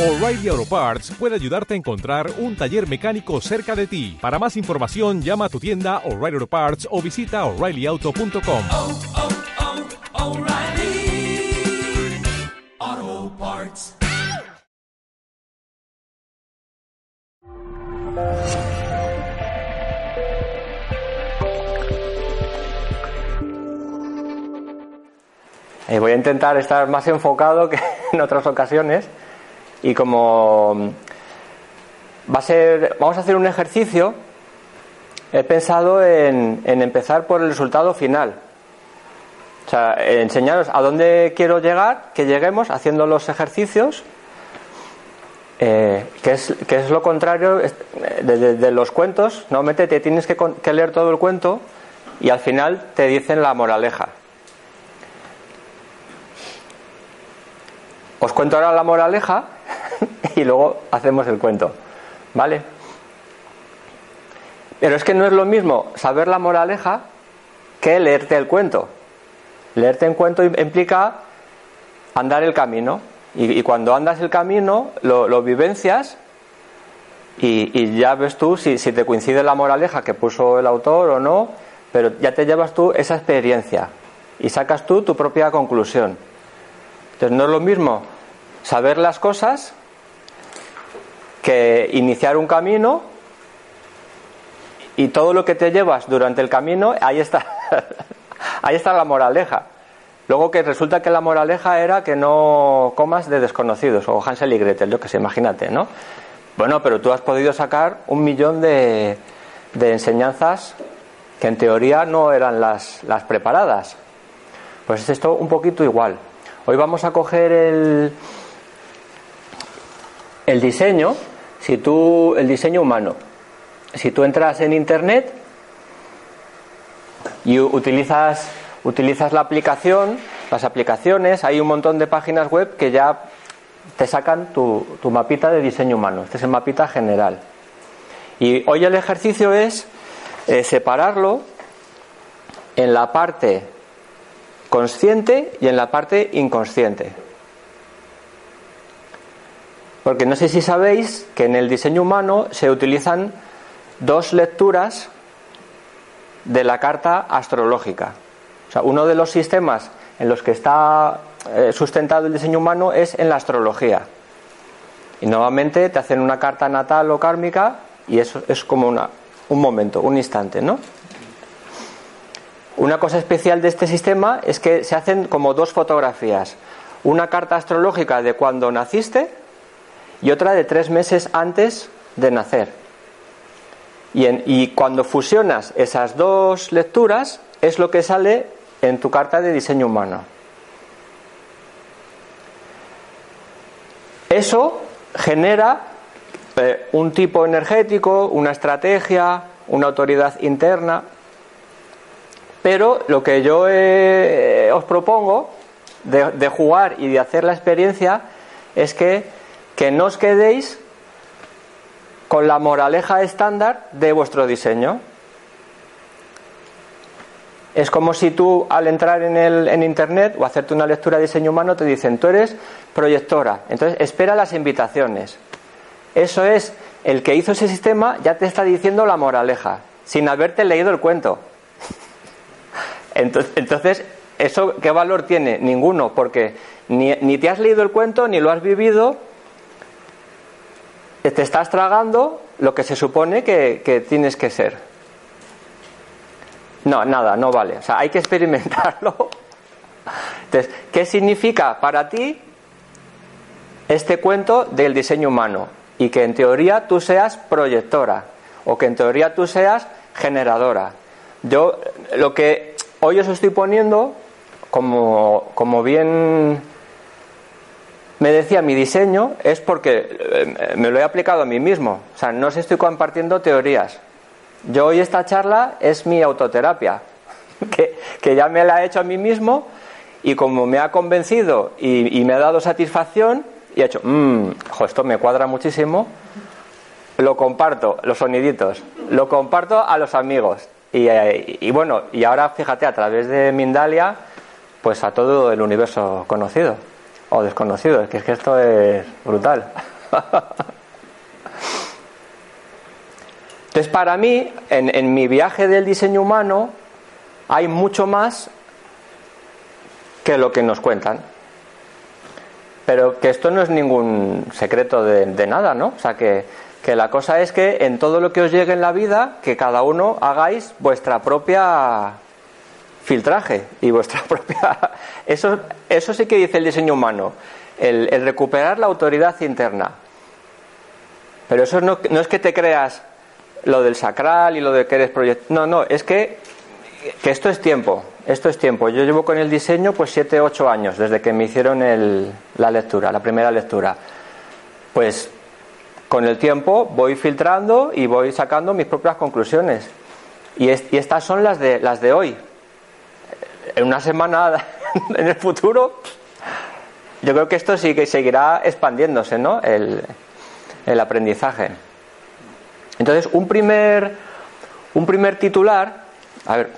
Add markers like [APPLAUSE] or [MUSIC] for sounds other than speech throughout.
O'Reilly Auto Parts puede ayudarte a encontrar un taller mecánico cerca de ti. Para más información, llama a tu tienda O'Reilly Auto Parts o visita oreillyauto.com. oh, oh, Parts. Eh, voy a intentar estar más enfocado que [LAUGHS] en otras ocasiones y como mm, va a ser, vamos a hacer un ejercicio, he pensado en, empezar por el resultado final. O sea, enseñaros a dónde quiero llegar, que lleguemos haciendo los ejercicios, eh, que, es, que es lo contrario es- de, los cuentos. Normalmente te tienes que, que leer todo el cuento y al final te dicen la moraleja. Os cuento ahora la moraleja [LAUGHS] y luego hacemos el cuento. ¿Vale? Pero es que no es lo mismo saber la moraleja que leerte el cuento. Leerte el cuento implica andar el camino. Y, cuando andas el camino, lo, vivencias y, y ya ves tú si, si te coincide la moraleja que puso el autor o no, pero ya te llevas tú esa experiencia y sacas tú tu propia conclusión. Entonces no es lo mismo saber las cosas que iniciar un camino y todo lo que te llevas durante el camino, ahí está, [LAUGHS] ahí está la moraleja. Luego que resulta que la moraleja era que no comas de desconocidos, o Hansel y Gretel, yo que sé, imagínate, ¿no? Bueno, pero tú has podido sacar un millón de, de enseñanzas que en teoría no eran las, las preparadas. Pues es esto un poquito igual. Hoy vamos a coger el, el diseño, si tú, el diseño humano. Si tú entras en internet y utilizas, utilizas la aplicación, las aplicaciones, hay un montón de páginas web que ya te sacan tu, tu mapita de diseño humano. Este es el mapita general. Y hoy el ejercicio es eh, separarlo en la parte consciente y en la parte inconsciente. Porque no sé si sabéis que en el diseño humano se utilizan dos lecturas de la carta astrológica. O sea, uno de los sistemas en los que está eh, sustentado el diseño humano es en la astrología. Y nuevamente te hacen una carta natal o kármica y eso es como una, un momento, un instante, ¿no? Una cosa especial de este sistema es que se hacen como dos fotografías. Una carta astrológica de cuando naciste y otra de tres meses antes de nacer. Y, cuando fusionas esas dos lecturas es lo que sale en tu carta de diseño humano. Eso genera eh, un tipo energético, una estrategia, una autoridad interna. Pero lo que yo eh, os propongo de jugar y de hacer la experiencia es que, que no os quedéis con la moraleja estándar de vuestro diseño. Es como si tú al entrar en, el, en internet o hacerte una lectura de diseño humano te dicen, tú eres proyectora, entonces espera las invitaciones. Eso es, el que hizo ese sistema ya te está diciendo la moraleja, sin haberte leído el cuento. [LAUGHS] Entonces, ¿eso qué valor tiene? Ninguno, porque ni, ni te has leído el cuento, ni lo has vivido, te estás tragando lo que se supone que, que tienes que ser. No, nada, no vale. O sea, hay que experimentarlo. Entonces, ¿qué significa para ti este cuento del diseño humano? Y que en teoría tú seas proyectora o que en teoría tú seas generadora. Yo lo que hoy os estoy poniendo, como, como bien me decía mi diseño, es porque eh, me lo he aplicado a mí mismo. O sea, no os estoy compartiendo teorías. Yo hoy esta charla es mi autoterapia, [LAUGHS] que, que ya me la he hecho a mí mismo y como me ha convencido y, me ha dado satisfacción, y he hecho, mmm, esto me cuadra muchísimo, lo comparto, los soniditos, lo comparto a los amigos. Y, eh, y bueno, y ahora fíjate, a través de Mindalia, pues a todo el universo conocido o desconocido. Es que, es que esto es brutal. Entonces, para mí, en, en mi viaje del diseño humano, hay mucho más que lo que nos cuentan. Pero que esto no es ningún secreto de, de nada, ¿no? O sea, que, que la cosa es que en todo lo que os llegue en la vida, que cada uno hagáis vuestra propia filtraje y vuestra [LAUGHS] propia... Eso, eso sí que dice el diseño humano, el, el recuperar la autoridad interna. Pero eso no, no, es que te creas lo del sacral y lo de que eres proyecto. No, no, es que, que esto es tiempo. Esto es tiempo. Yo llevo con el diseño pues 7, 8 años desde que me hicieron el, la lectura, la primera lectura. Pues con el tiempo voy filtrando y voy sacando mis propias conclusiones. Y, es, y estas son las de, las de hoy. En una semana, [LAUGHS] en el futuro, yo creo que esto sí que seguirá expandiéndose, ¿no? El, el aprendizaje. Entonces, un primer, un primer titular, a ver,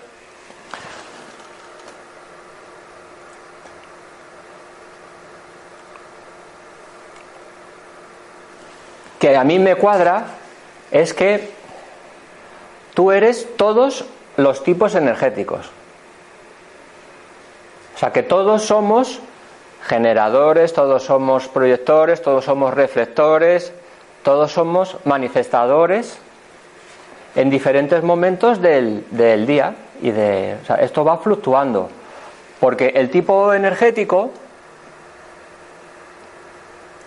que a mí me cuadra es que tú eres todos los tipos energéticos. O sea, que todos somos generadores, todos somos proyectores, todos somos reflectores, todos somos manifestadores en diferentes momentos del, del día y de o sea, esto va fluctuando porque el tipo energético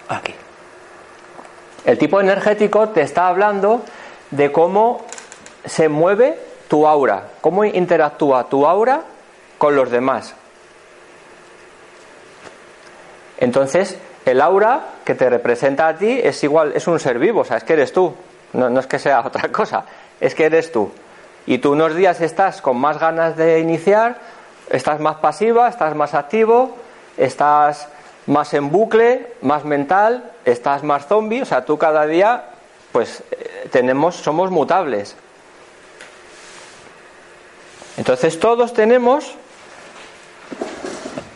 aquí el tipo energético te está hablando de cómo se mueve tu aura, cómo interactúa tu aura con los demás. Entonces, el aura que te representa a ti es igual, es un ser vivo, o sea, es que eres tú, no, no es que sea [LAUGHS] otra cosa, es que eres tú. Y tú unos días estás con más ganas de iniciar, estás más pasiva, estás más activo, estás más en bucle, más mental, estás más zombie, o sea, tú cada día, pues tenemos, somos mutables. Entonces todos tenemos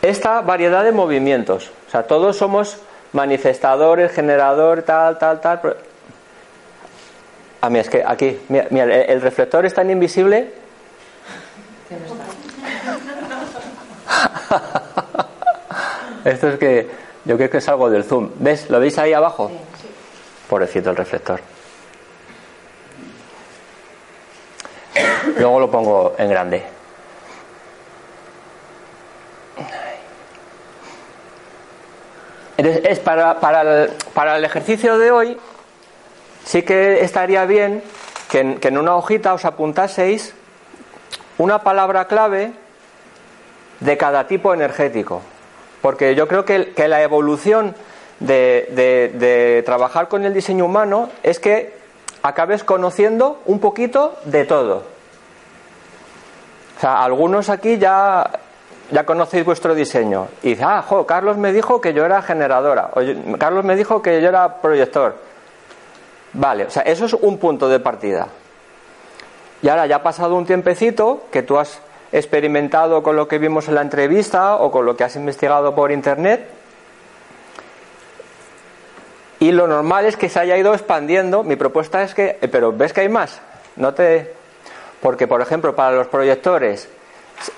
esta variedad de movimientos, o sea, todos somos manifestadores, generador, tal, tal, tal. A mí es que aquí, mira, mira el reflector es tan invisible. Esto es que yo creo que es algo del zoom. ¿Ves? ¿Lo veis ahí abajo? Sí, sí. Pobrecito el reflector. Luego lo pongo en grande. Entonces, es para, para, el, para el ejercicio de hoy, sí que estaría bien que en, una hojita os apuntaseis una palabra clave de cada tipo energético. Porque yo creo que, que la evolución de, de, de, trabajar con el diseño humano es que acabes conociendo un poquito de todo. O sea, algunos aquí ya, ya conocéis vuestro diseño. Y dices, ah, jo, Carlos me dijo que yo era generadora. Carlos me dijo que yo era proyector. Vale, o sea, eso es un punto de partida. Y ahora ya ha pasado un tiempecito que tú has experimentado con lo que vimos en la entrevista o con lo que has investigado por internet. Y lo normal es que se haya ido expandiendo. Mi propuesta es que, pero ves que hay más. No te, porque por ejemplo para los proyectores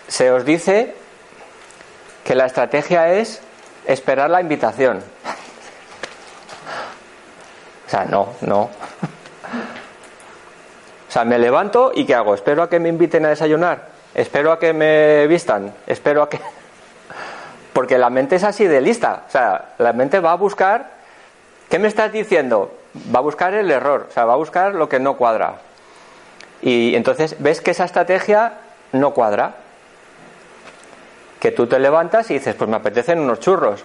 se os dice que la estrategia es esperar la invitación. O sea, no, no. O sea, me levanto y ¿qué hago? Espero a que me inviten a desayunar. Espero a que me vistan, espero a que... Porque la mente es así de lista, o sea, la mente va a buscar, ¿qué me estás diciendo? Va a buscar el error, o sea, va a buscar lo que no cuadra. Y entonces ves que esa estrategia no cuadra. Que tú te levantas y dices, pues me apetecen unos churros.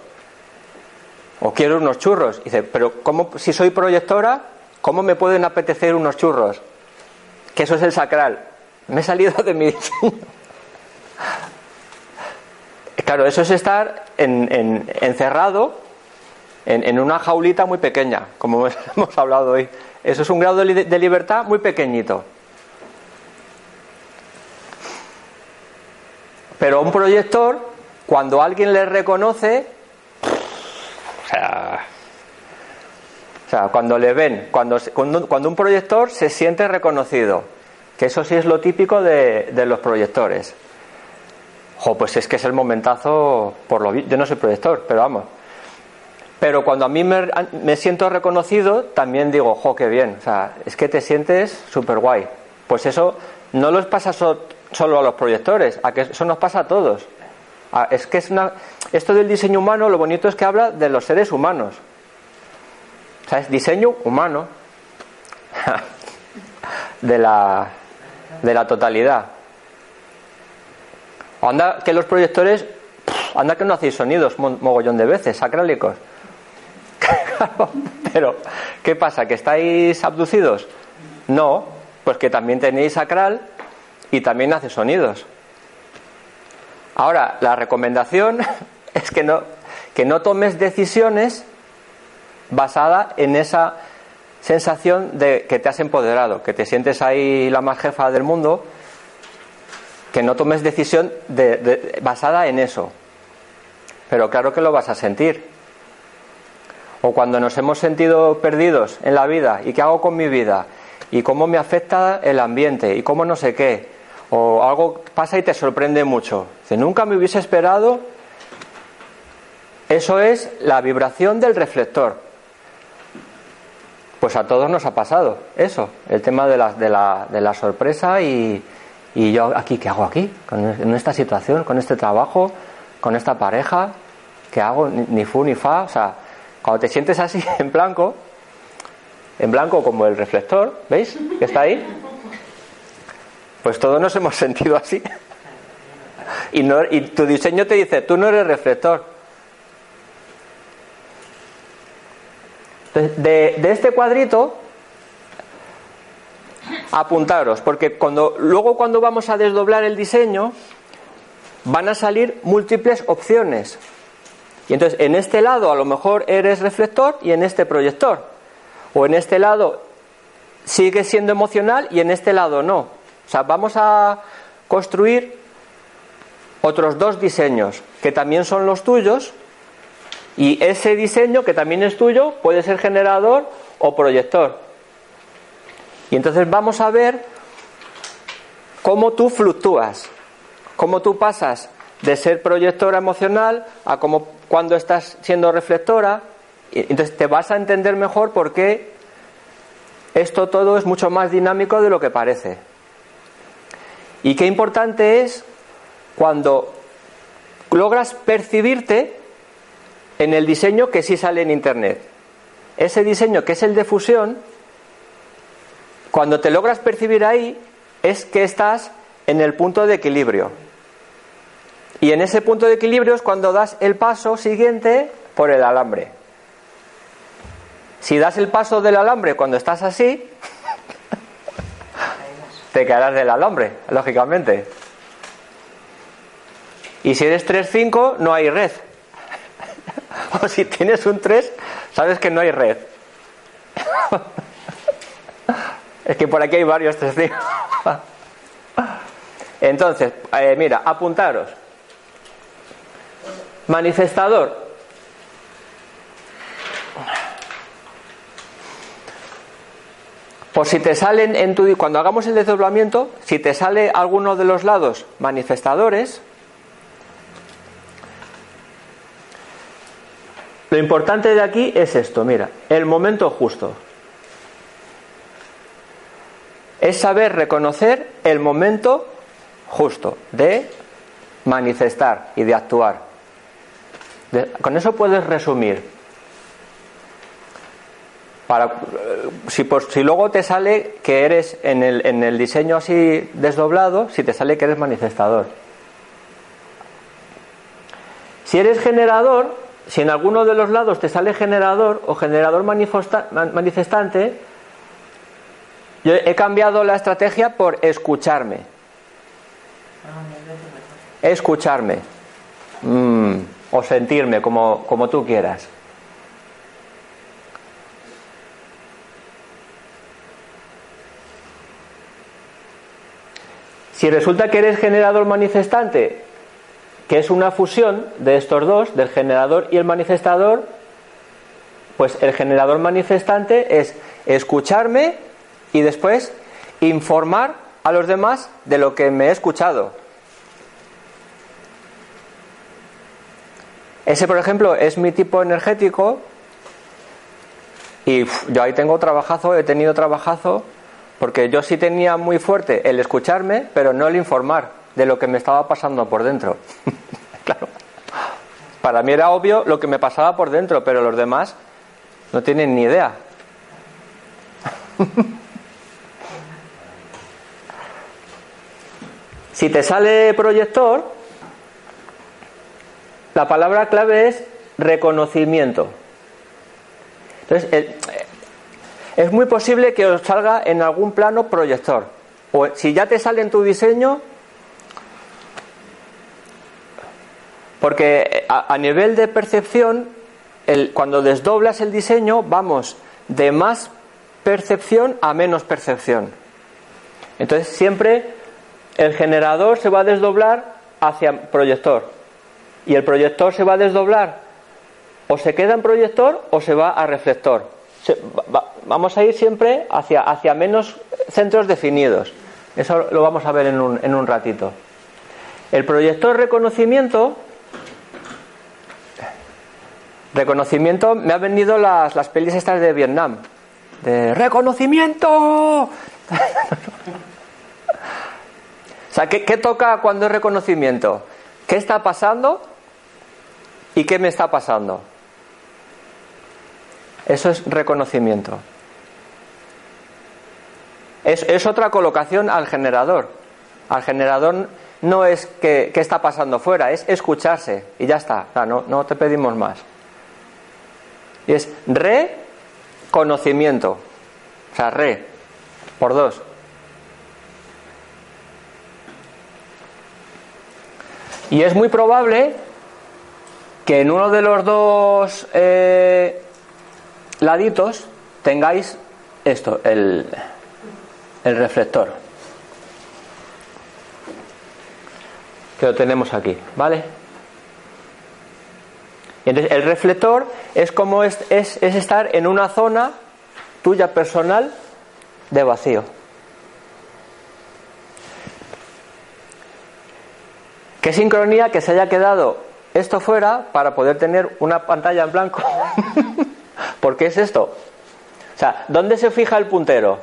O quiero unos churros. Y dices, pero ¿cómo, si soy proyectora, ¿cómo me pueden apetecer unos churros? Que eso es el sacral me he salido de mi diseño. Claro, eso es estar en, en, encerrado en, una jaulita muy pequeña, como [LAUGHS] hemos hablado hoy. Eso es un grado de libertad muy pequeñito. Pero un proyector, cuando alguien le reconoce, o sea, O sea, cuando le ven, cuando, cuando, un proyector se siente reconocido, que eso sí es lo típico de, de los proyectores. Jo, pues es que es el momentazo, por lo yo no soy proyector, pero vamos. Pero cuando a mí me, me siento reconocido, también digo, jo, qué bien. O sea, es que te sientes súper guay. Pues eso no les pasa so, solo a los proyectores, a que eso nos pasa a todos. Es que es una, esto del diseño humano, lo bonito es que habla de los seres humanos. O sea, es diseño humano [LAUGHS] de la, de la totalidad. Anda que los proyectores, anda que no hacéis sonidos mogollón de veces, sacrálicos. [LAUGHS] Pero, ¿qué pasa? ¿Que estáis abducidos? No, pues que también tenéis sacral y también hace sonidos. Ahora, la recomendación [LAUGHS] es que no, que no tomes decisiones basada en esa sensación de que te has empoderado, que te sientes ahí la más jefa del mundo, que no tomes decisión de, de, basada en eso. Pero claro que lo vas a sentir. O cuando nos hemos sentido perdidos en la vida, ¿y qué hago con mi vida? ¿Y cómo me afecta el ambiente? ¿Y cómo no sé qué? O algo pasa y te sorprende mucho. Dice, nunca me hubiese esperado. Eso es la vibración del reflector. Pues a todos nos ha pasado eso, el tema de la, de la, de la sorpresa y, y, yo aquí, ¿qué hago aquí? Con, en esta situación, con este trabajo, con esta pareja, ¿qué hago? Ni, ni fu ni fa. O sea, cuando te sientes así [LAUGHS] en blanco, en blanco como el reflector, ¿veis? Que está ahí. Pues todos nos hemos sentido así. Y, no, y tu diseño te dice, tú no eres reflector. De, este cuadrito, apuntaros, porque cuando, luego cuando vamos a desdoblar el diseño, van a salir múltiples opciones. Y entonces, en este lado a lo mejor eres reflector y en este proyector. O en este lado sigue siendo emocional y en este lado no. O sea, vamos a construir otros dos diseños que también son los tuyos y ese diseño que también es tuyo puede ser generador o proyector. Y entonces vamos a ver cómo tú fluctúas, cómo tú pasas de ser proyectora emocional a cómo cuando estás siendo reflectora. Entonces te vas a entender mejor por qué esto todo es mucho más dinámico de lo que parece. Y qué importante es cuando logras percibirte en el diseño que sí sale en Internet. Ese diseño que es el de fusión, cuando te logras percibir ahí, es que estás en el punto de equilibrio. Y en ese punto de equilibrio es cuando das el paso siguiente por el alambre. Si das el paso del alambre cuando estás así, te caerás del alambre, lógicamente. Y si eres 3-5, no hay red. [LAUGHS] O si tienes un 3, sabes que no hay red. [LAUGHS] es que por aquí hay varios testigos. [LAUGHS] Entonces, eh, mira, apuntaros. Manifestador. Por si te salen en tu. Cuando hagamos el desdoblamiento, si te sale alguno de los lados manifestadores, Lo importante de aquí es esto, mira, el momento justo. Es saber reconocer el momento justo de manifestar y de actuar. Con eso puedes resumir. Para, si, por, si, luego te sale que eres en el, en el diseño así desdoblado, si te sale que eres manifestador. Si eres generador, si en alguno de los lados te sale generador o generador manifestante, yo he cambiado la estrategia por escucharme. Escucharme. Mm, o sentirme, como, como tú quieras. Si resulta que eres generador manifestante, que es una fusión de estos dos, del generador y el manifestador, Pues el generador manifestante es escucharme y después informar a los demás de lo que me he escuchado. Ese, por ejemplo, es mi tipo energético y yo ahí tengo trabajazo, he tenido trabajazo, porque yo sí tenía muy fuerte el escucharme, pero no el informar de lo que me estaba pasando por dentro. [LAUGHS] claro. Para mí era obvio lo que me pasaba por dentro, pero los demás no tienen ni idea. [LAUGHS] si te sale proyector, la palabra clave es reconocimiento. Entonces, es muy posible que os salga en algún plano proyector. O si ya te sale en tu diseño, porque a, nivel de percepción, cuando desdoblas el diseño, vamos de más percepción a menos percepción. Entonces siempre el generador se va a desdoblar hacia proyector y el proyector se va a desdoblar o se queda en proyector o se va a reflector. Vamos a ir siempre hacia, hacia menos centros definidos. Eso lo vamos a ver en un, en un ratito. El proyector reconocimiento. Reconocimiento, me han venido las, las pelis estas de Vietnam. De reconocimiento. [LAUGHS] o sea, ¿qué, ¿qué toca cuando es reconocimiento? ¿Qué está pasando? ¿Y qué me está pasando? Eso es reconocimiento. Es, otra colocación al generador. Al generador no es que, está pasando fuera, es escucharse y ya está. no, no te pedimos más. Y es reconocimiento. O sea, re, por dos. Y es muy probable que en uno de los dos eh, laditos tengáis esto, el, el reflector. Que lo tenemos aquí, ¿vale? Entonces, el reflector es como es, es, es estar en una zona tuya personal de vacío. Qué sincronía que se haya quedado esto fuera para poder tener una pantalla en blanco. [LAUGHS] ¿Por qué es esto? O sea, ¿dónde se fija el puntero?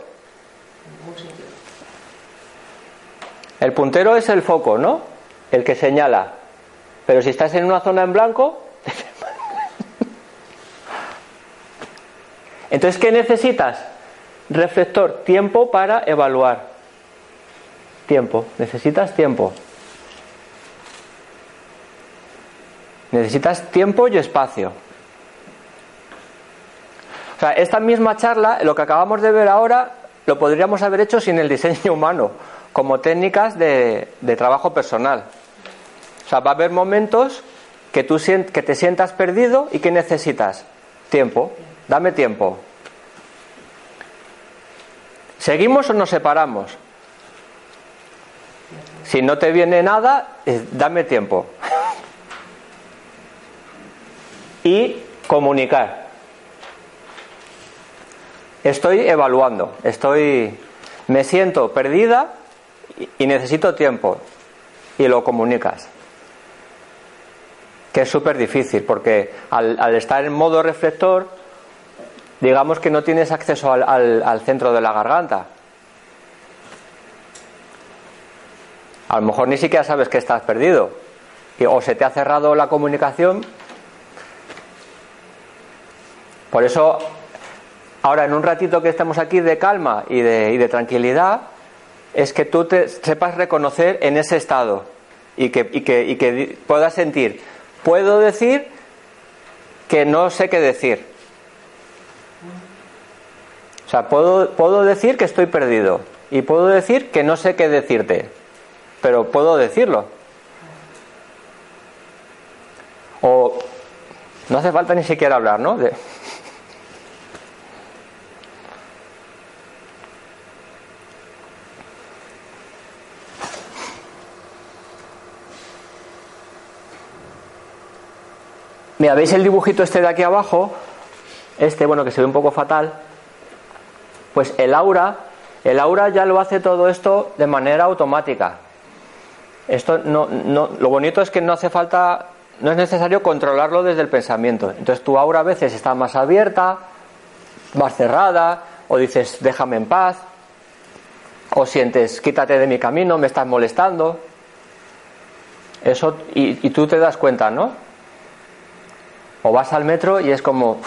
El puntero es el foco, ¿no? El que señala. Pero si estás en una zona en blanco... [LAUGHS] Entonces, ¿qué necesitas? Reflector, tiempo para evaluar. Tiempo, necesitas tiempo. Necesitas tiempo y espacio. O sea, esta misma charla, lo que acabamos de ver ahora, lo podríamos haber hecho sin el diseño humano, como técnicas de, trabajo personal. O sea, va a haber momentos que, tú que te sientas perdido y que necesitas tiempo. Dame tiempo. ¿Seguimos o nos separamos? Si no te viene nada, eh, dame tiempo. [LAUGHS] y comunicar estoy evaluando, estoy, me siento perdida y necesito tiempo y lo comunicas. Que es súper difícil porque al, estar en modo reflector, digamos que no tienes acceso al, al centro de la garganta. A lo mejor ni siquiera sabes que estás perdido. O se te ha cerrado la comunicación. Por eso Ahora, en un ratito que estamos aquí de calma y de, tranquilidad, es que tú te sepas reconocer en ese estado y que, que, puedas sentir, puedo decir que no sé qué decir. O sea, puedo, puedo decir que estoy perdido y puedo decir que no sé qué decirte, pero puedo decirlo. O no hace falta ni siquiera hablar, ¿no? De, Mira, ¿veis el dibujito este de aquí abajo? este, bueno, que se ve un poco fatal, pues el aura, el aura ya lo hace todo esto de manera automática. Esto no, no, lo bonito es que no hace falta, no es necesario controlarlo desde el pensamiento. Entonces tu aura a veces está más abierta, más cerrada, o dices déjame en paz, o sientes quítate de mi camino, me estás molestando. Eso, y, y tú te das cuenta, ¿no? O vas al metro y es como, o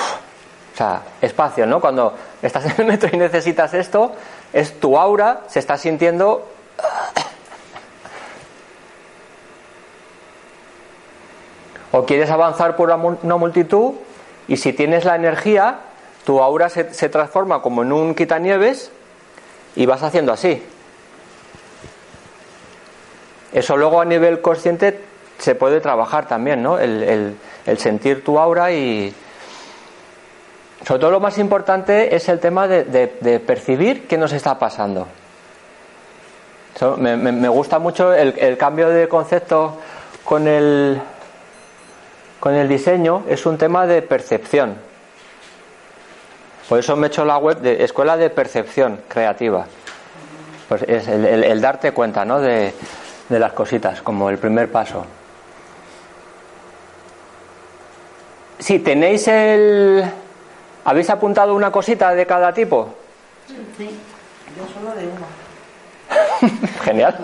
sea, espacio, ¿no? Cuando estás en el metro y necesitas esto, es tu aura, se está sintiendo [COUGHS] o quieres avanzar por una mul- una multitud y si tienes la energía, tu aura se, se transforma como en un quitanieves y vas haciendo así. Eso luego a nivel consciente se puede trabajar también, ¿no? El- el sentir tu aura y... Sobre todo lo más importante es el tema de, de- percibir qué nos está pasando. Me- me gusta mucho el, el cambio de concepto con el, con el diseño, es un tema de percepción. Por eso me he hecho la web de Escuela de Percepción Creativa. Pues es el, el- el darte cuenta ¿no? de, de las cositas, como el primer paso. Si tenéis el... ¿Habéis apuntado una cosita de cada tipo? Sí, yo solo de uno. [LAUGHS] Genial.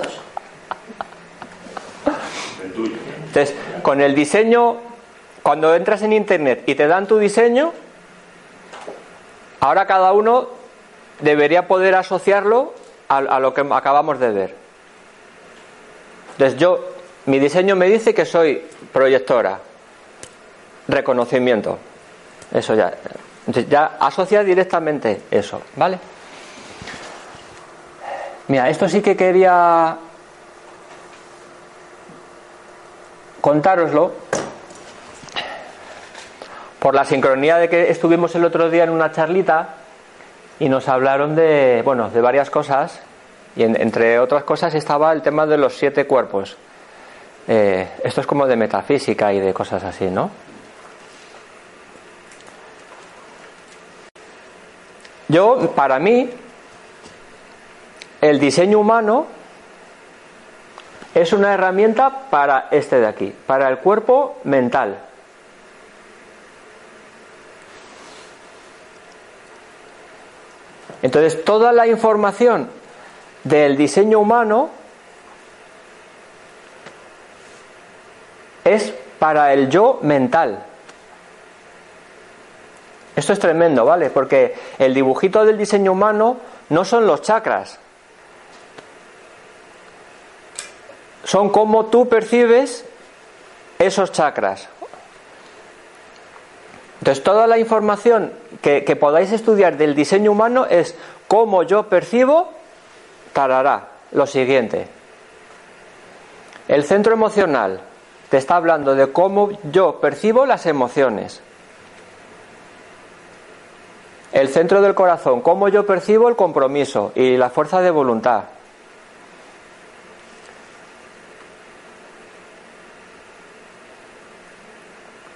Entonces, con el diseño, cuando entras en internet y te dan tu diseño, ahora cada uno debería poder asociarlo a, a lo que acabamos de ver. Entonces yo, mi diseño me dice que soy proyectora, reconocimiento. Eso ya. Ya asocia directamente eso, ¿vale? Mira, esto sí que quería contároslo por la sincronía de que estuvimos el otro día en una charlita y nos hablaron de, bueno, de varias cosas y en- entre otras cosas estaba el tema de los siete cuerpos. Eh, esto es como de metafísica y de cosas así, ¿no? Yo, para mí, el diseño humano es una herramienta para este de aquí, para el cuerpo mental. Entonces, toda la información del diseño humano es para el yo mental. Esto es tremendo, ¿vale? Porque el dibujito del diseño humano no son los chakras. Son como tú percibes esos chakras. Entonces, toda la información que, que podáis estudiar del diseño humano es cómo yo percibo, tarará, lo siguiente. El centro emocional te está hablando de cómo yo percibo las emociones. El centro del corazón, cómo yo percibo el compromiso y la fuerza de voluntad.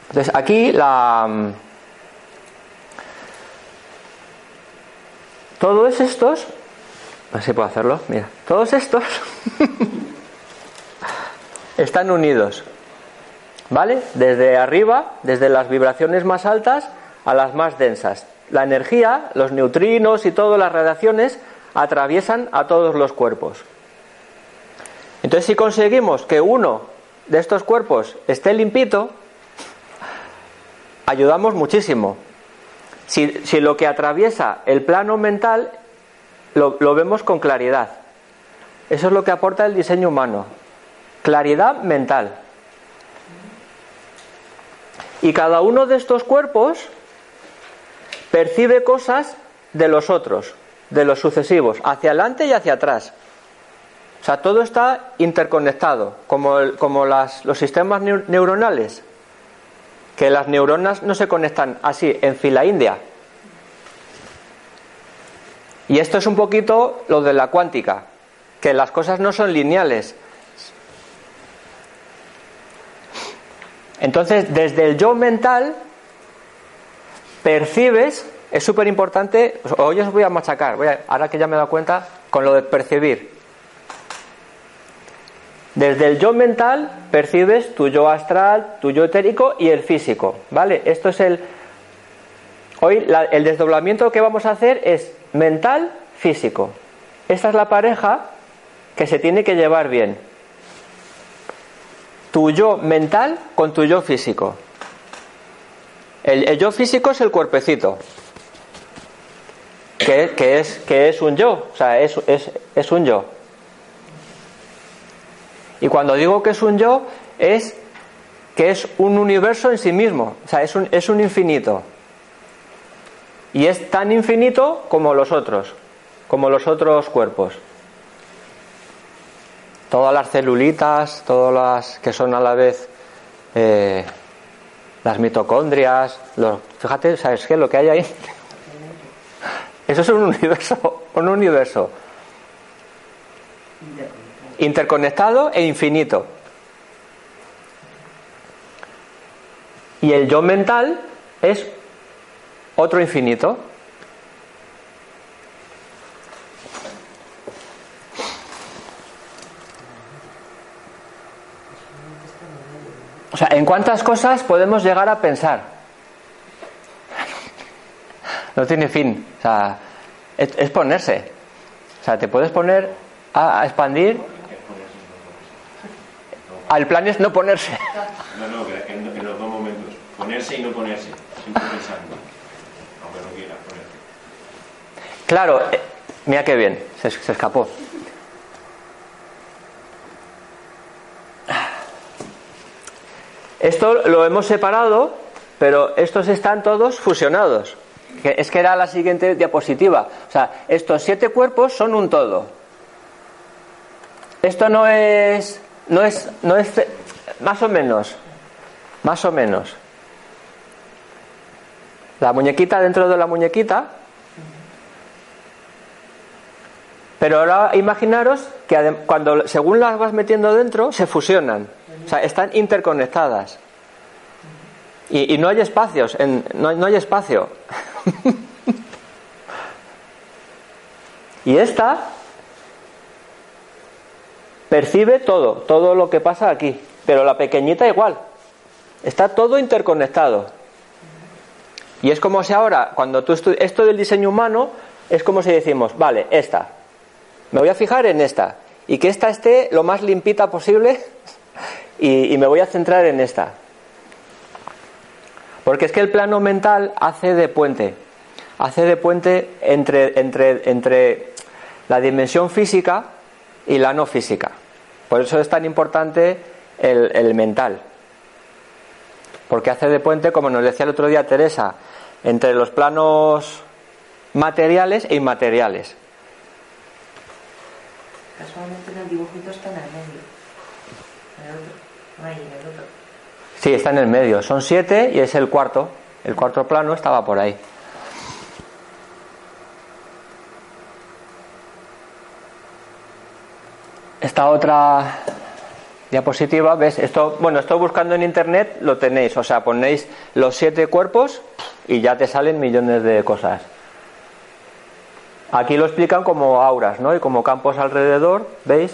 Entonces aquí la... Todos estos, a ver si puedo hacerlo, mira, todos estos [LAUGHS] están unidos, ¿vale? Desde arriba, desde las vibraciones más altas a las más densas. La energía, los neutrinos y todas las radiaciones atraviesan a todos los cuerpos. Entonces, si conseguimos que uno de estos cuerpos esté limpito, ayudamos muchísimo. Si, si lo que atraviesa el plano mental lo, lo vemos con claridad. Eso es lo que aporta el diseño humano. Claridad mental. Y cada uno de estos cuerpos percibe cosas de los otros, de los sucesivos, hacia adelante y hacia atrás. O sea, todo está interconectado, como, como los sistemas neu- neuronales, que las neuronas no se conectan así, en fila india. Y esto es un poquito lo de la cuántica, que las cosas no son lineales. Entonces, desde el yo mental, percibes, es súper importante, hoy os voy a machacar, voy a- ahora que ya me he dado cuenta, con lo de percibir. Desde el yo mental percibes tu yo astral, tu yo etérico y el físico, ¿vale? Esto es el... Hoy el desdoblamiento que vamos a hacer es mental, físico. Esta es la pareja que se tiene que llevar bien. Tu yo mental con tu yo físico. El, yo físico es el cuerpecito, que, que es, que es un yo, o sea, es, es, es un yo. Y cuando digo que es un yo, es que es un universo en sí mismo, o sea, es un, es un infinito. Y es tan infinito como los otros, como los otros cuerpos. Todas las celulitas, todas las que son a la vez eh, las mitocondrias, los, fíjate, ¿sabes qué? Lo que hay ahí. Eso es un universo, un universo interconectado e infinito. Y el yo mental es otro infinito. O sea, ¿en cuántas cosas podemos llegar a pensar? No tiene fin. O sea, es, es ponerse. O sea, te puedes poner a, a expandir. Al plan es no ponerse. No, no, que en, en los dos momentos. Ponerse y no ponerse. Siempre pensando. Aunque no quiera ponerte. Claro, eh, mira qué bien, se, se escapó. Esto lo hemos separado, pero estos están todos fusionados. Es que era la siguiente diapositiva. O sea, estos siete cuerpos son un todo. Esto no es, no es, no es, más o menos, más o menos. La muñequita dentro de la muñequita Pero ahora imaginaros que cuando según las vas metiendo dentro se fusionan, o sea, están interconectadas. Y, no hay espacios, no, hay- espacio. [LAUGHS] y esta percibe todo, todo lo que pasa aquí, pero la pequeñita igual. Está todo interconectado. Y es como si ahora, cuando tú estu- esto del diseño humano, es como si decimos, vale, esta, me voy a fijar en esta y que esta esté lo más limpita posible y, me voy a centrar en esta. Porque es que el plano mental hace de puente, hace de puente entre, entre, entre la dimensión física y la no física. Por eso es tan importante el, el mental. Porque hace de puente, como nos decía el otro día Teresa, entre los planos materiales e inmateriales. Casualmente en el dibujito está en el medio. En el otro. Sí, está en el medio. Son siete y es el cuarto. El cuarto plano estaba por ahí. Esta otra diapositiva, ¿ves? Esto, bueno, estoy buscando en internet, lo tenéis. O sea, ponéis los siete cuerpos y ya te salen millones de cosas. Aquí lo explican como auras, ¿no? Y como campos alrededor, ¿veis?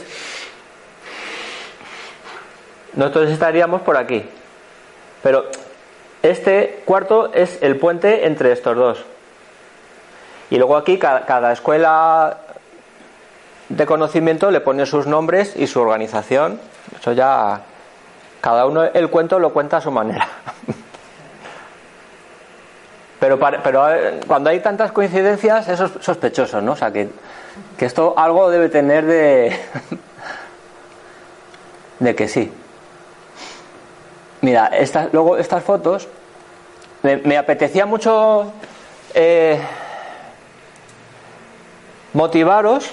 Nosotros estaríamos por aquí. Pero este cuarto es el puente entre estos dos. Y luego aquí cada, escuela de conocimiento le pone sus nombres y su organización. Eso ya cada uno el cuento lo cuenta a su manera. [LAUGHS] Pero, para- pero eh, cuando hay tantas coincidencias eso es sospechoso, ¿no? O sea que, que esto algo debe tener de [LAUGHS] de que sí. Mira, luego estas fotos, me, apetecía mucho eh, motivaros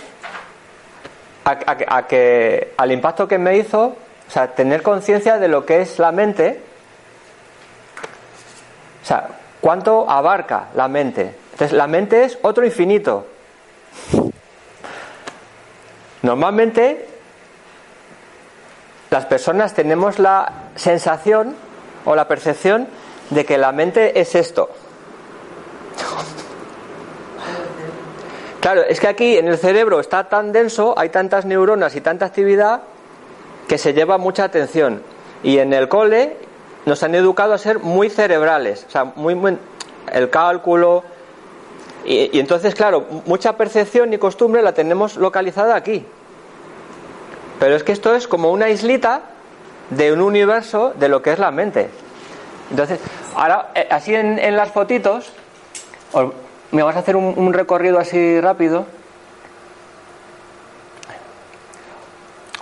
a- a que al impacto que me hizo, o sea, tener conciencia de lo que es la mente, o sea, cuánto abarca la mente. Entonces, la mente es otro infinito. Normalmente las personas tenemos la sensación o la percepción de que la mente es esto. Claro, es que aquí en el cerebro está tan denso, hay tantas neuronas y tanta actividad que se lleva mucha atención. Y en el cole nos han educado a ser muy cerebrales, o sea, muy, el cálculo. Y entonces, claro, mucha percepción y costumbre la tenemos localizada aquí. Pero es que esto es como una islita de un universo de lo que es la mente. Entonces, ahora, eh, así en, en las fotitos, os- me vas a hacer un, un recorrido así rápido.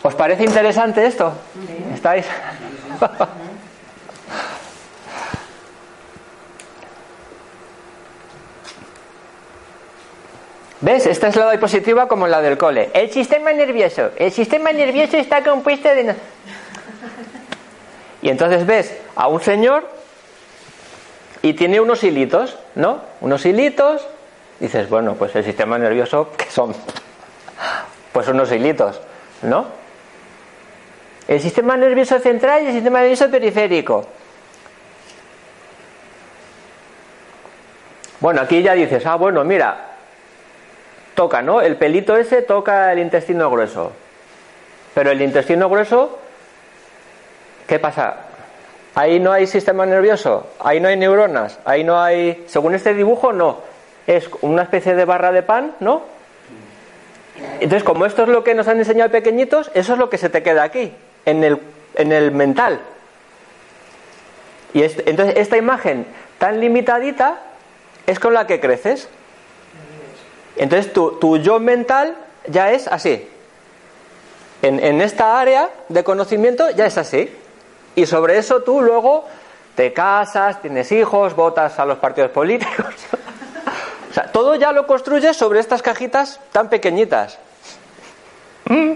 ¿Os parece interesante esto? ¿Estáis? [LAUGHS] ¿Ves? Esta es la diapositiva como la del cole. El sistema nervioso. El sistema nervioso está compuesto de... no- Y entonces ves a un señor y tiene unos hilitos, ¿no? Unos hilitos. Dices, bueno, pues el sistema nervioso, ¿qué son? Pues unos hilitos, ¿no? El sistema nervioso central y el sistema nervioso periférico. Bueno, aquí ya dices, ah, bueno, mira, toca, ¿no? El pelito ese toca el intestino grueso. Pero el intestino grueso, ¿qué pasa? Ahí no hay sistema nervioso, ahí no hay neuronas, ahí no hay. Según este dibujo, no. Es una especie de barra de pan, ¿no? Entonces, como esto es lo que nos han enseñado pequeñitos, eso es lo que se te queda aquí, en el, en el mental. Y es- entonces, esta imagen tan limitadita es con la que creces. Entonces, tu, yo mental ya es así. En, en esta área de conocimiento ya es así. Y sobre eso tú luego te casas, tienes hijos, votas a los partidos políticos. [LAUGHS] o sea, todo ya lo construyes sobre estas cajitas tan pequeñitas. Mm.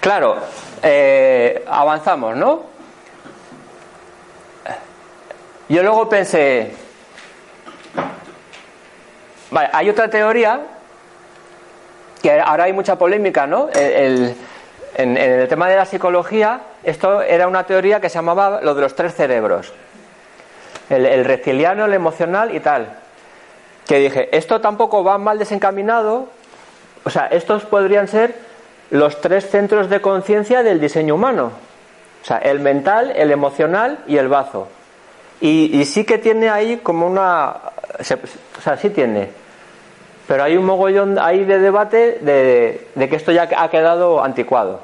Claro, eh, avanzamos, ¿no? Yo luego pensé, hay otra teoría que ahora hay mucha polémica, ¿no? En el tema de la psicología, esto era una teoría que se llamaba lo de los tres cerebros. El, el reptiliano, el emocional y tal. Que dije, esto tampoco va mal desencaminado. O sea, estos podrían ser los tres centros de conciencia del diseño humano. O sea, el mental, el emocional y el bazo. Y, y sí que tiene ahí como una... o sea, sí tiene. Pero hay un mogollón ahí de debate de, que esto ya ha quedado anticuado.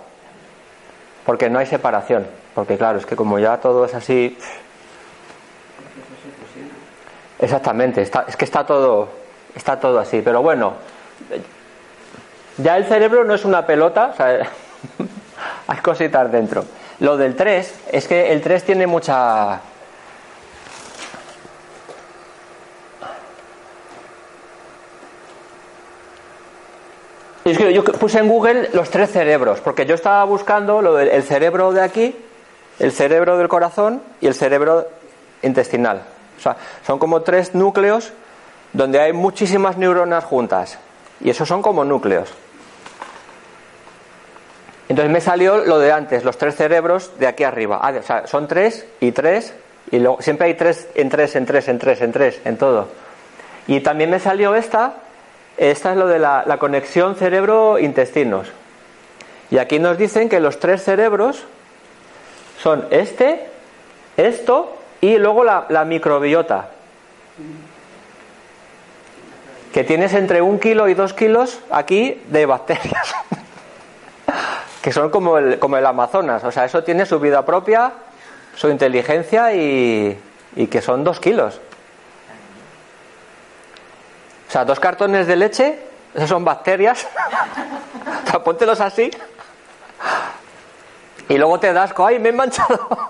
Porque no hay separación. Porque claro, es que como ya todo es así... Exactamente, está, es que está todo, está todo así. Pero bueno, ya el cerebro no es una pelota, [LAUGHS] hay cositas dentro. Lo del 3 es que el 3 tiene mucha... Yo puse en Google los tres cerebros, porque yo estaba buscando el cerebro de aquí, el cerebro del corazón y el cerebro intestinal. O sea, son como tres núcleos donde hay muchísimas neuronas juntas. Y esos son como núcleos. Entonces me salió lo de antes, los tres cerebros de aquí arriba. Ah, o sea, son tres y tres, y luego siempre hay tres en tres, en tres, en tres, en tres, en todo. Y también me salió esta, esta es lo de la, conexión cerebro-intestinos. Y aquí nos dicen que los tres cerebros son este, esto y luego la, microbiota. Que tienes entre un kilo y dos kilos aquí de bacterias. [LAUGHS] que son como el, como el Amazonas. O sea, eso tiene su vida propia, su inteligencia y que son dos kilos. O sea, dos cartones de leche, esos son bacterias. [LAUGHS] o sea, póntelos así. Y luego te das, ¡ay, me he manchado! [LAUGHS]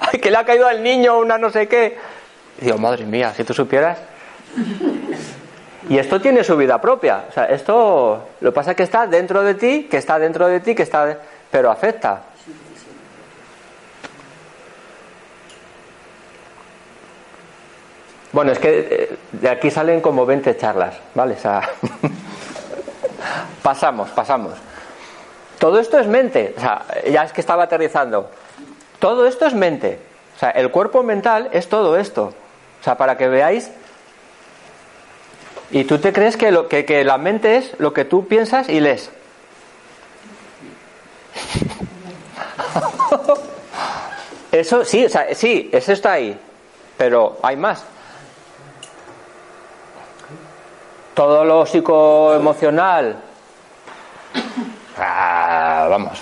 ¡Ay, que le ha caído al niño una no sé qué! Y digo, madre mía, si tú supieras. Y esto tiene su vida propia. O sea, esto lo que pasa es que está dentro de ti, que está dentro de ti, que está. de- pero afecta. Bueno, es que eh, de aquí salen como 20 charlas, ¿vale? [LAUGHS] Pasamos, pasamos. Todo esto es mente. O sea, ya es que estaba aterrizando. Todo esto es mente. O sea, el cuerpo mental es todo esto. O sea, para que veáis. Y tú te crees que, lo, que, que la mente es lo que tú piensas y lees. [LAUGHS] Eso sí, o sea, sí, eso está ahí. Pero hay más. Todo lo psicoemocional. Ah, vamos.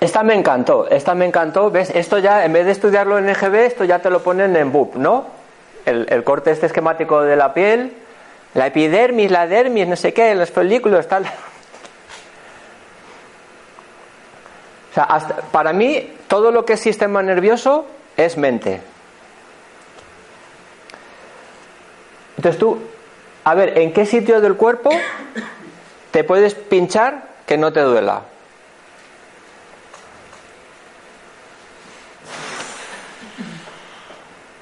Esta me encantó, esta me encantó. ¿Ves? Esto ya, en vez de estudiarlo en EGB, esto ya te lo ponen en BUP, ¿no? El, el corte este esquemático de la piel, la epidermis, la dermis, no sé qué, los folículos, tal. Hasta- para mí, todo lo que es sistema nervioso es mente. Entonces tú, a ver, ¿en qué sitio del cuerpo te puedes pinchar que no te duela?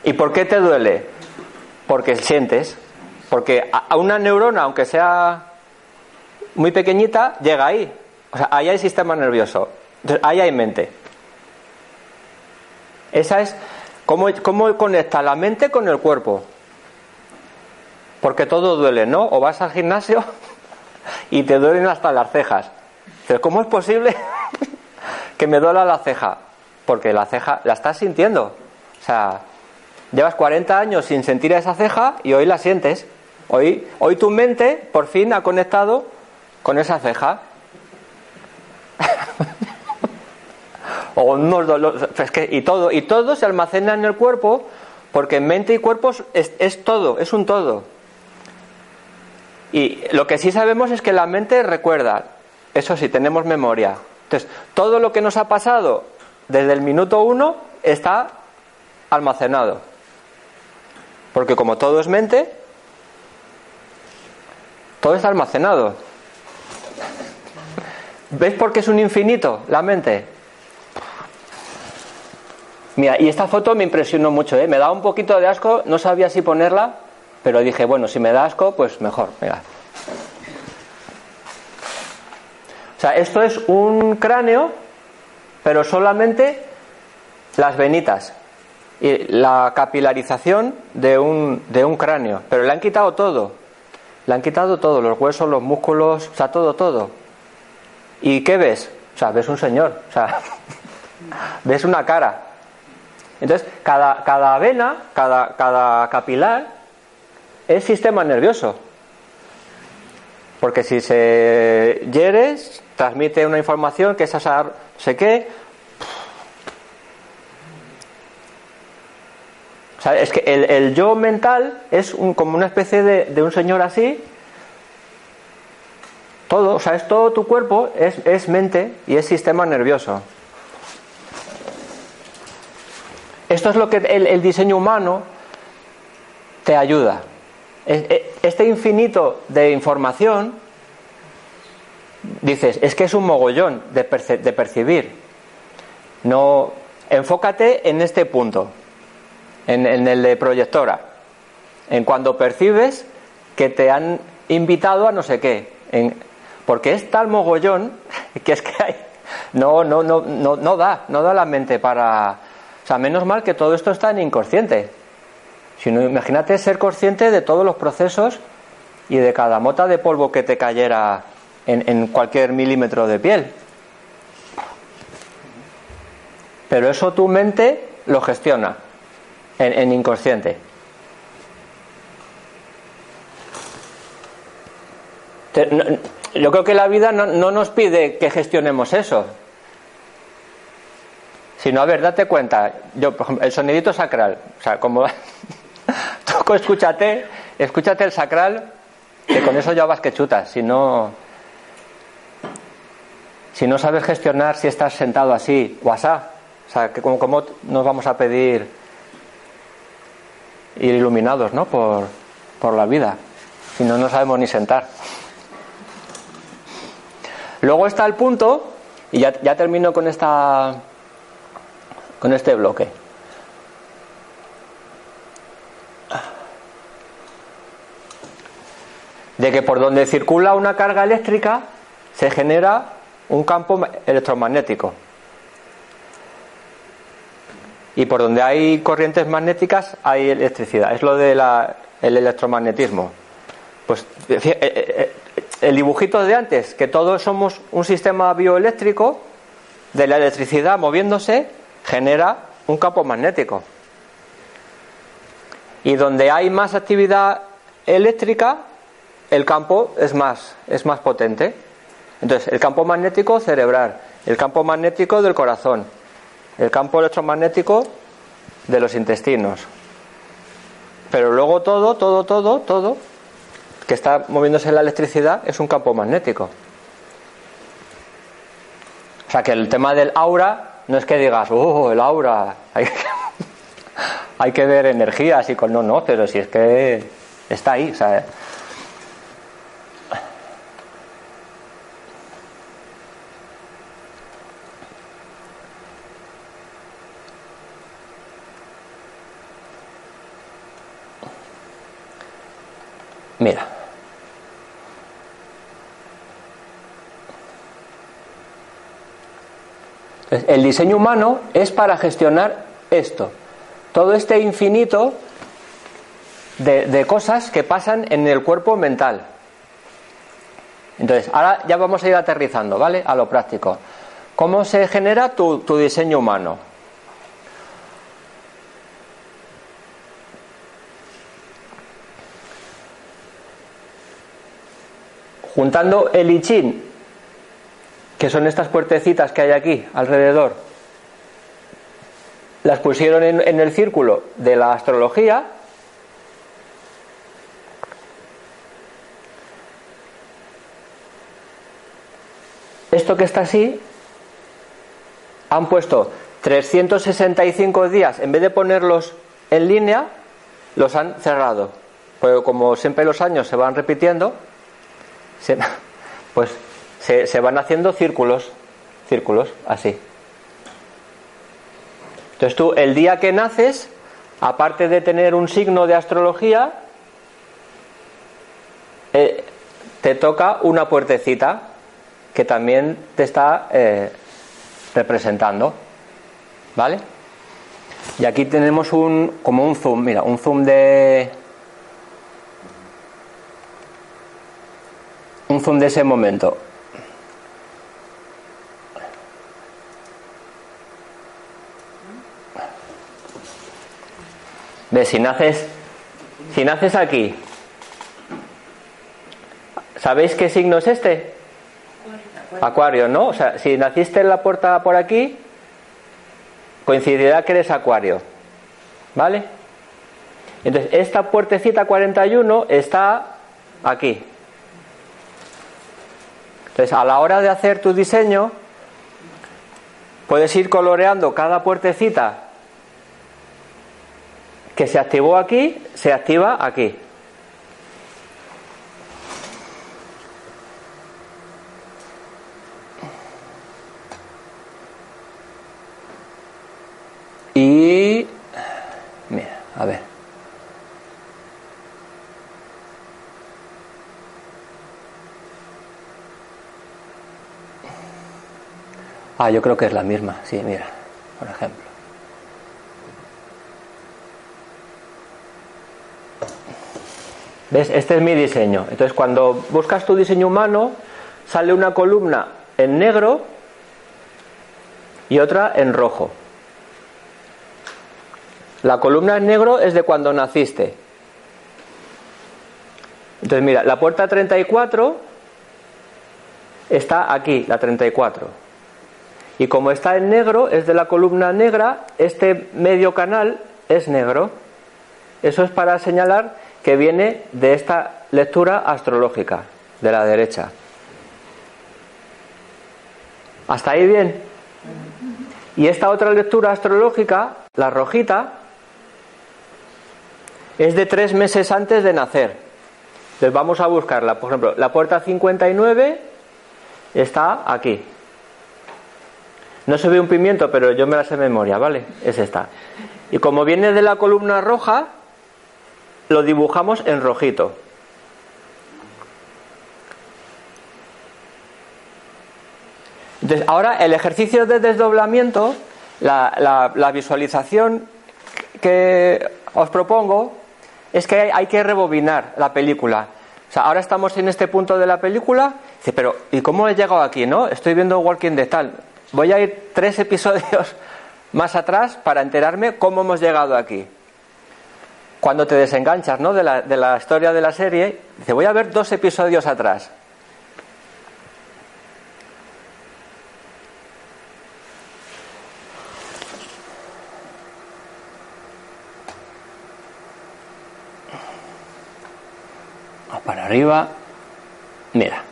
¿Y por qué te duele? Porque sientes. Porque a una neurona, aunque sea muy pequeñita, llega ahí. O sea, ahí hay sistema nervioso. Entonces, ahí hay mente. Esa es cómo, cómo conecta la mente con el cuerpo. Porque todo duele, ¿no? O vas al gimnasio [LAUGHS] y te duelen hasta las cejas. Pero ¿cómo es posible [LAUGHS] que me duela la ceja? Porque la ceja la estás sintiendo. O sea, llevas 40 años sin sentir esa ceja y hoy la sientes. Hoy, hoy tu mente por fin ha conectado con esa ceja. [LAUGHS] o unos dolores, es que, y todo y todo se almacena en el cuerpo porque mente y cuerpo es, es todo, es un todo. Y lo que sí sabemos es que la mente recuerda, eso sí, tenemos memoria. Entonces, todo lo que nos ha pasado desde el minuto uno está almacenado. Porque como todo es mente, todo está almacenado. ¿Ves por qué es un infinito la mente? Mira, y esta foto me impresionó mucho, ¿eh? me daba un poquito de asco, no sabía si ponerla, pero dije, bueno, si me da asco, pues mejor, mira. O sea, esto es un cráneo, pero solamente las venitas y la capilarización de un, de un cráneo, pero le han quitado todo, le han quitado todo, los huesos, los músculos, o sea, todo, todo. ¿Y qué ves? O sea, ves un señor, o sea, [LAUGHS] ves una cara. Entonces, cada, cada vena, cada, cada capilar es sistema nervioso. Porque si se hieres, transmite una información que es no sé qué. O sea, es que el, yo mental es un- como una especie de, un señor así. Todo, o sea, es todo tu cuerpo, es, es mente y es sistema nervioso. Esto es lo que el diseño humano te ayuda. Este infinito de información, dices, es que es un mogollón de, perce- de percibir. No, enfócate en este punto, en, el de proyectora, en cuando percibes que te han invitado a no sé qué, porque es tal mogollón [LAUGHS] que es que hay, no, no, no, no, no da, no da la mente para, o sea, menos mal que todo esto está en inconsciente. Si no, imagínate ser consciente de todos los procesos y de cada mota de polvo que te cayera en, cualquier milímetro de piel. Pero eso tu mente lo gestiona en, en inconsciente. Yo creo que la vida no, no nos pide que gestionemos eso. Sino, a ver, date cuenta, yo, por ejemplo, el sonidito sacral, o sea, como [LAUGHS] escúchate, escúchate el sacral, que con eso ya vas que chutas, si no, si no sabes gestionar si estás sentado así asá, o sea, que como, como nos vamos a pedir ir iluminados, ¿no? Por, por la vida, si no, no sabemos ni sentar. Luego está el punto, y ya, ya termino con esta con este bloque. De que por donde circula una carga eléctrica se genera un campo ma- electromagnético. Y por donde hay corrientes magnéticas hay electricidad. Es lo del electromagnetismo. Pues eh, eh, eh, el dibujito de antes, que todos somos un sistema bioeléctrico, de la electricidad moviéndose, genera un campo magnético. Y donde hay más actividad eléctrica, el campo es más, es más potente. Entonces, el campo magnético cerebral, el campo magnético del corazón, el campo electromagnético de los intestinos. Pero luego todo, todo, todo, todo, que está moviéndose la electricidad, es un campo magnético. O sea que el tema del aura no es que digas, oh, el aura, [LAUGHS] hay que, hay que ver energías y con no, no, pero si es que está ahí, o sea, Mira. El diseño humano es para gestionar esto, todo este infinito de, cosas que pasan en el cuerpo mental. Entonces, ahora ya vamos a ir aterrizando, ¿vale? A lo práctico. ¿Cómo se genera tu diseño humano? Juntando el I Ching, que son estas puertecitas que hay aquí alrededor, las pusieron en, en el círculo de la astrología. Esto que está así, han puesto 365 días, en vez de ponerlos en línea, los han cerrado. Porque como siempre los años se van repitiendo, pues se, se van haciendo círculos, círculos, así. Entonces tú, el día que naces, aparte de tener un signo de astrología, eh, te toca una puertecita que también te está eh, representando, ¿vale? Y aquí tenemos un como un zoom, mira, un zoom de un zoom de ese momento. ¿Ves? Si naces, si naces aquí, ¿sabéis qué signo es este? Acuario, ¿no? O sea, si naciste en la puerta por aquí, coincidirá que eres Acuario. ¿Vale? Entonces, esta puertecita 41 está aquí. Entonces, a la hora de hacer tu diseño, puedes ir coloreando cada puertecita que se activó aquí, se activa aquí. Y... Mira, a ver. Ah, yo creo que es la misma, sí, mira, por ejemplo. ¿Ves? Este es mi diseño. Entonces, cuando buscas tu diseño humano, sale una columna en negro y otra en rojo. La columna en negro es de cuando naciste. Entonces, mira, la puerta 34 está aquí, la 34. Y como está en negro, es de la columna negra, este medio canal es negro. Eso es para señalar que viene de esta lectura astrológica, de la derecha. ¿Hasta ahí bien? Y esta otra lectura astrológica, la rojita, es de tres meses antes de nacer. Entonces vamos a buscarla. Por ejemplo, la puerta 59 está aquí. No se ve un pimiento, pero yo me la sé de memoria, ¿vale? Es esta. Y como viene de la columna roja, lo dibujamos en rojito. Entonces, ahora el ejercicio de desdoblamiento, la, la- la visualización que os propongo es que hay, hay que rebobinar la película. O sea, ahora estamos en este punto de la película, pero ¿y cómo he llegado aquí, no? Estoy viendo Walking Dead tal. Voy a ir tres episodios [LAUGHS] más atrás para enterarme cómo hemos llegado aquí. Cuando te desenganchas, ¿no? De la, de la historia de la serie, dice, voy a ver dos episodios atrás. Para arriba. Mira.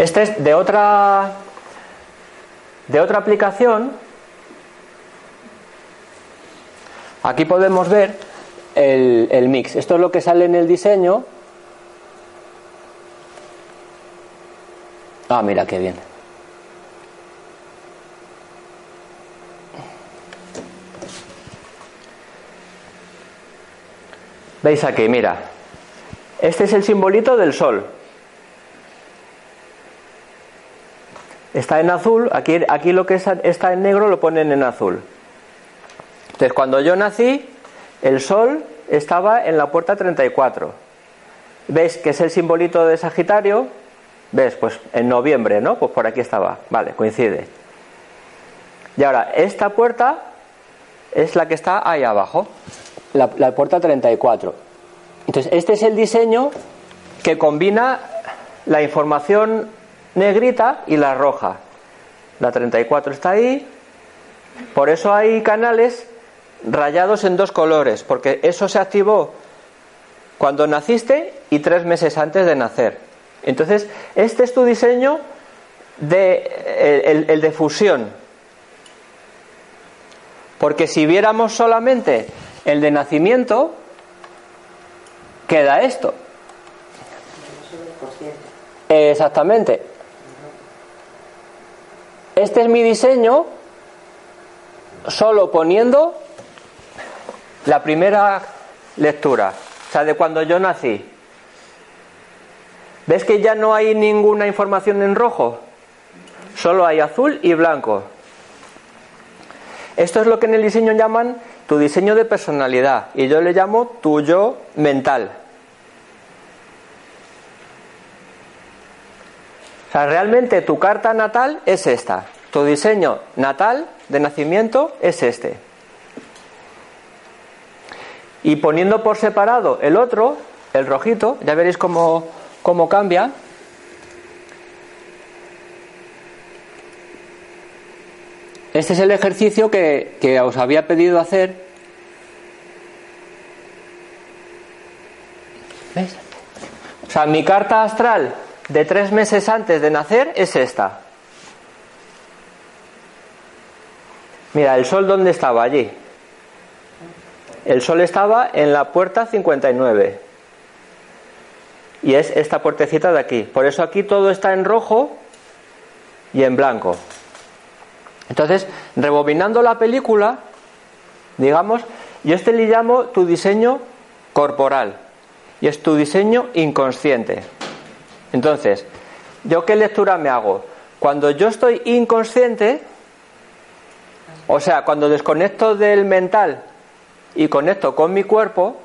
Este es de otra de otra aplicación. Aquí podemos ver el, el mix. Esto es lo que sale en el diseño. Ah, mira qué bien. Veis aquí, mira. Este es el simbolito del sol. Está en azul, aquí, aquí lo que es- está en negro lo ponen en azul. Entonces, cuando yo nací, el sol estaba en la puerta 34. ¿Veis que es el simbolito de Sagitario? ¿Ves? Pues en noviembre, ¿no? Pues por aquí estaba. Vale, coincide. Y ahora, esta puerta es la que está ahí abajo, la, la puerta 34. Entonces, este es el diseño que combina la información negrita y la roja. La 34 está ahí. Por eso hay canales rayados en dos colores, porque eso se activó cuando naciste y tres meses antes de nacer. Entonces, este es tu diseño de el- el- el de fusión. Porque si viéramos solamente el de nacimiento, queda esto. Exactamente. Este es mi diseño solo poniendo la primera lectura, o sea, de cuando yo nací. ¿Ves que ya no hay ninguna información en rojo? Solo hay azul y blanco. Esto es lo que en el diseño llaman tu diseño de personalidad y yo le llamo tu yo mental. O sea, realmente tu carta natal es esta. Tu diseño natal de nacimiento es este. Y poniendo por separado el otro, el rojito, ya veréis cómo, cómo cambia. Este es el ejercicio que, que os había pedido hacer. ¿Ves? O sea, mi carta astral de tres meses antes de nacer es esta. Mira, el sol dónde estaba allí. El sol estaba en la puerta 59. Y es esta puertecita de aquí. Por eso aquí todo está en rojo y en blanco. Entonces, rebobinando la película, digamos, yo este le llamo tu diseño corporal y es tu diseño inconsciente. Entonces, ¿yo qué lectura me hago? Cuando yo estoy inconsciente, o sea, cuando desconecto del mental y conecto con mi cuerpo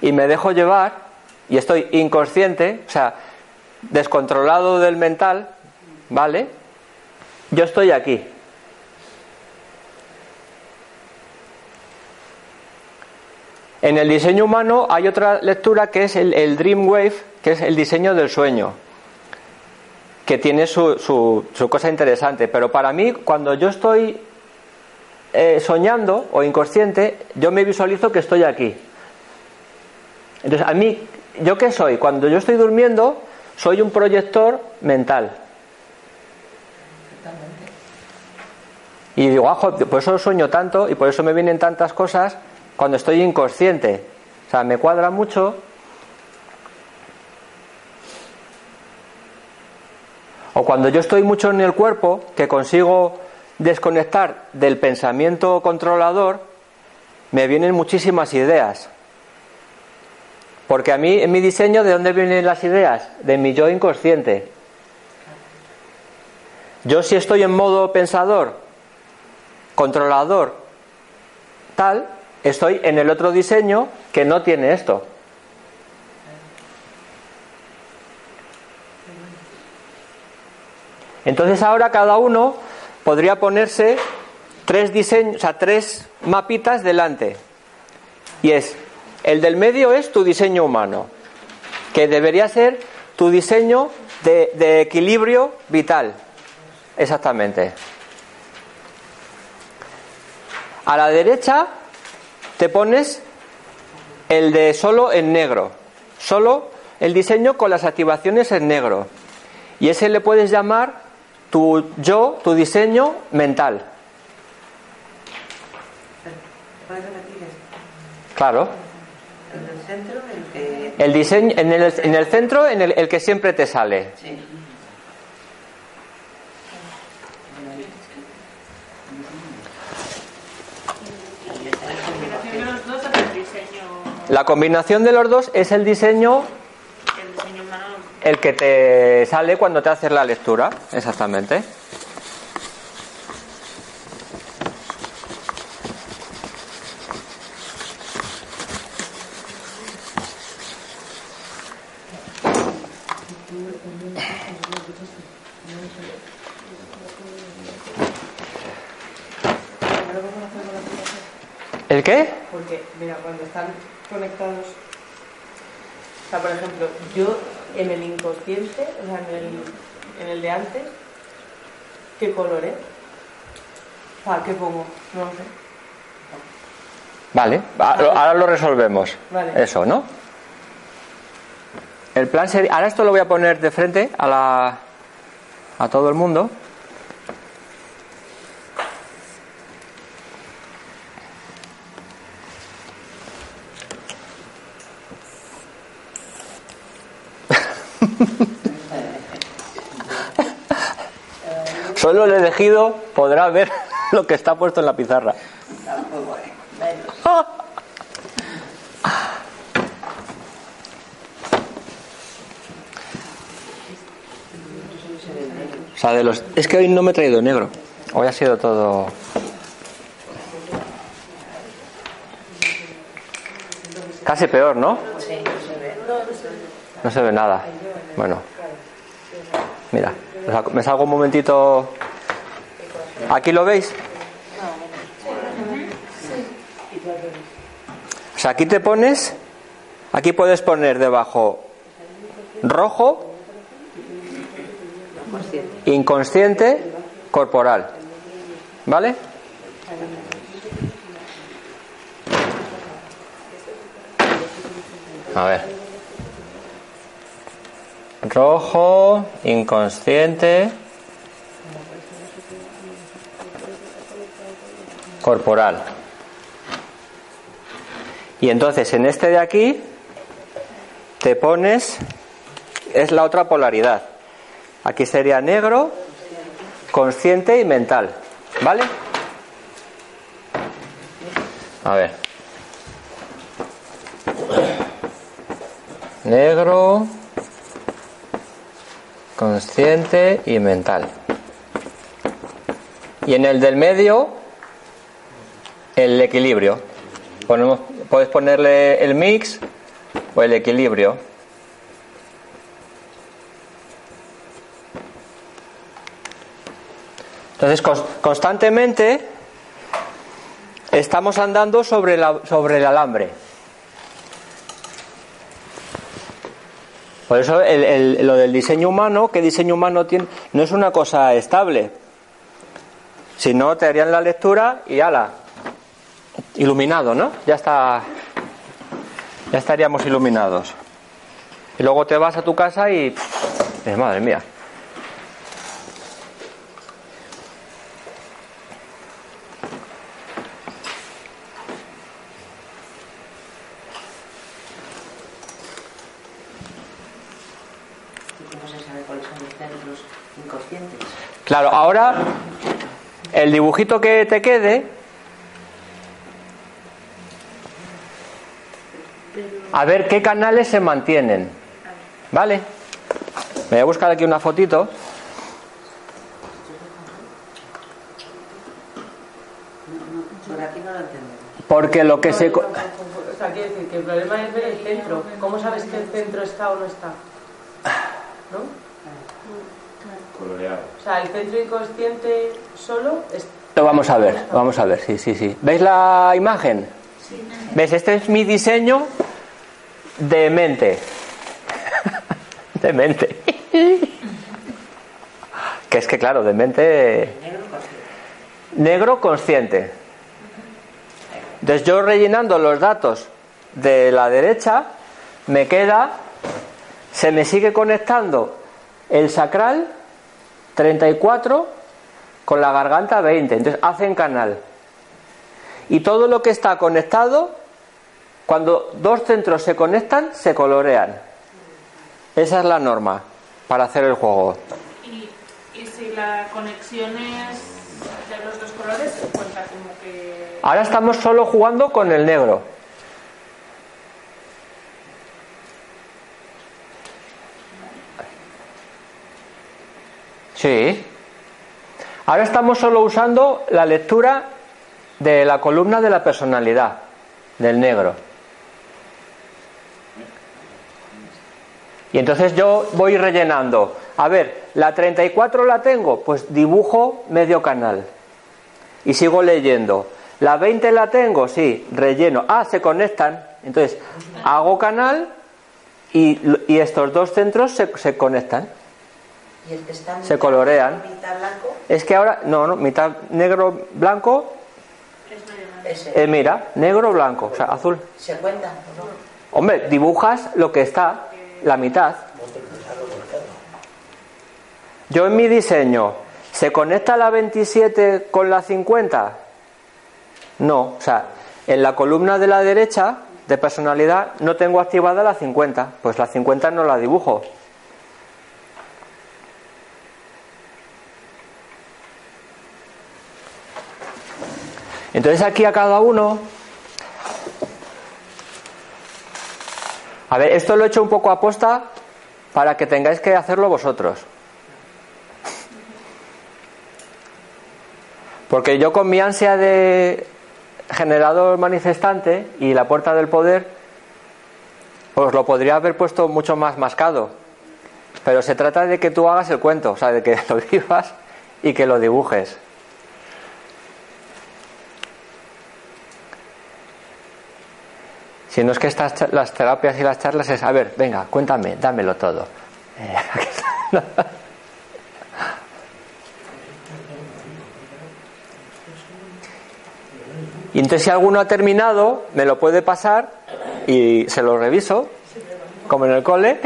y me dejo llevar y estoy inconsciente, o sea, descontrolado del mental, ¿vale? Yo estoy aquí. En el diseño humano hay otra lectura que es el, el Dream Wave, que es el diseño del sueño, que tiene su, su- su cosa interesante. Pero para mí, cuando yo estoy eh, soñando o inconsciente, yo me visualizo que estoy aquí. Entonces, a mí, ¿yo qué soy? Cuando yo estoy durmiendo, soy un proyector mental. Y digo, ah, jo, por eso sueño tanto y por eso me vienen tantas cosas cuando estoy inconsciente. O sea, me cuadra mucho. O cuando yo estoy mucho en el cuerpo, que consigo desconectar del pensamiento controlador, me vienen muchísimas ideas. Porque a mí, en mi diseño, ¿de dónde vienen las ideas? De mi yo inconsciente. Yo si estoy en modo pensador, controlador, tal, estoy en el otro diseño que no tiene esto. Entonces ahora cada uno podría ponerse tres diseños, o sea, tres mapitas delante. Y es, el del medio es tu diseño humano, que debería ser tu diseño de, de equilibrio vital. Exactamente. A la derecha te pones el de solo en negro, solo el diseño con las activaciones en negro. Y ese le puedes llamar tu yo, tu diseño mental. Claro. El del centro, el que... El diseño en el, en el centro, en el, el que siempre te sale. Sí. combinación de los dos es el diseño, La combinación de los dos es el diseño el que te sale cuando te haces la lectura. Exactamente. ¿El qué? Porque, mira, cuando están conectados, o sea, por ejemplo, yo en el inconsciente, o sea, en el, en el de antes, ¿qué color es? O sea, ¿qué pongo? No lo sé. Vale, ahora lo resolvemos. Vale. Eso, ¿no? El plan sería. Ahora esto lo voy a poner de frente a la. a todo el mundo. [LAUGHS] Solo el elegido podrá ver [LAUGHS] lo que está puesto en la pizarra. [LAUGHS] O sea, de los... Es que hoy no me he traído negro. Hoy ha sido todo... Casi peor, ¿no? No se ve nada. Bueno. Mira, me salgo- un momentito... ¿Aquí lo veis? O sea, aquí te pones... Aquí puedes poner debajo rojo inconsciente corporal. ¿Vale? A ver. Rojo, inconsciente, corporal. Y entonces en este de aquí te pones, es la otra polaridad. Aquí sería negro, consciente y mental. ¿Vale? A ver. Negro, consciente y mental. Y en el del medio, el equilibrio. Ponemos, puedes ponerle el mix o el equilibrio. Entonces, cons- constantemente estamos andando sobre, sobre el alambre. Por eso el- lo del diseño humano, ¿qué diseño humano tiene? No es una cosa estable. Si no, te harían la lectura y ala, iluminado, ¿no? Ya está, ya estaríamos iluminados. Y luego te vas a tu casa y, madre mía. ¿Y cómo se sabe cuáles son los centros inconscientes? Claro, ahora el dibujito que te quede, a ver qué canales se mantienen. ¿Vale? Me voy a buscar aquí una fotito. Por aquí no lo entendemos. Porque lo que se... O sea, quiere decir que el problema es ver el centro. ¿Cómo sabes que el centro está o no está? ¿No? O sea, el centro inconsciente solo es... Lo vamos a ver, vamos a ver, sí, sí, sí. ¿Veis la imagen? ¿Ves? Este es mi diseño de mente. [LAUGHS] de mente. que es que, claro, de mente Negro consciente. negro consciente. Entonces yo rellenando los datos de la derecha, me queda, se me sigue conectando el sacral 34 con la garganta 20. Entonces hacen canal. Y todo lo que está conectado, cuando dos centros se conectan, se colorean. Esa es la norma para hacer el juego. Y, y si la conexión es de los dos colores, se cuenta como que. Ahora estamos solo jugando con el negro. Sí. Ahora estamos solo usando la lectura de la columna de la personalidad, del negro. Y entonces yo voy rellenando. A ver, la 34 la tengo, pues dibujo medio canal. Y sigo leyendo. La 20 la tengo, sí, relleno. Ah, se conectan. Entonces, hago canal y, y estos dos centros se, se conectan. Y el que está Se mitad- colorean. mitad blanco, Es que ahora, no, no, mitad negro, blanco, eh, mira, negro, blanco, o sea, azul. se cuenta, ¿o no? Hombre, dibujas lo que está, la mitad. Yo en mi diseño, ¿se conecta la 27 con la 50? No, o sea, en la columna de la derecha de personalidad no tengo activada la 50, pues la 50 no la dibujo. Entonces aquí a cada uno A ver, esto lo he hecho un poco a posta para que tengáis que hacerlo vosotros. Porque yo con mi ansia de generador manifestante y la puerta del poder, os lo podría haber puesto mucho más mascado. Pero se trata de que tú hagas el cuento, o sea, de que [LAUGHS] lo vivas y que lo dibujes. Si no es que estas las terapias y las charlas es, a ver, venga, cuéntame, dámelo todo. Eh, [LAUGHS] y entonces si alguno ha terminado, me lo puede pasar y se lo reviso, como en el cole.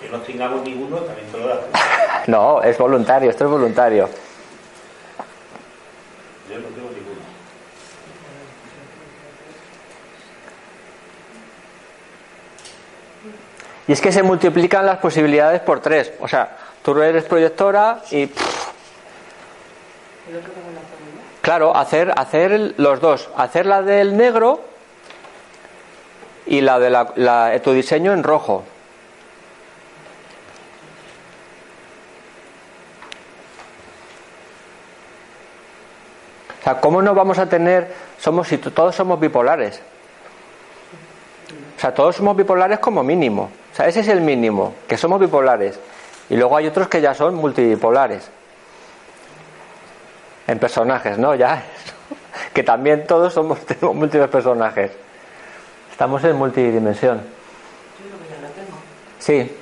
Que no tengamos ninguno, también te lo [LAUGHS] das. No, es voluntario, esto es voluntario. Yo no tengo ninguno. Y es que se multiplican las posibilidades por tres. O sea, tú eres proyectora y... Claro, hacer, hacer los dos. Hacer la del negro y la de la, la- tu diseño en rojo. O sea, ¿cómo no vamos a tener, somos, si todos somos bipolares? O sea, todos somos bipolares como mínimo. O sea, ese es el mínimo, que somos bipolares. Y luego hay otros que ya son multibipolares. En personajes, ¿no? Ya. [LAUGHS] Que también todos somos [LAUGHS] tenemos múltiples personajes. Estamos en multidimensión. Yo creo que ya lo tengo. Sí.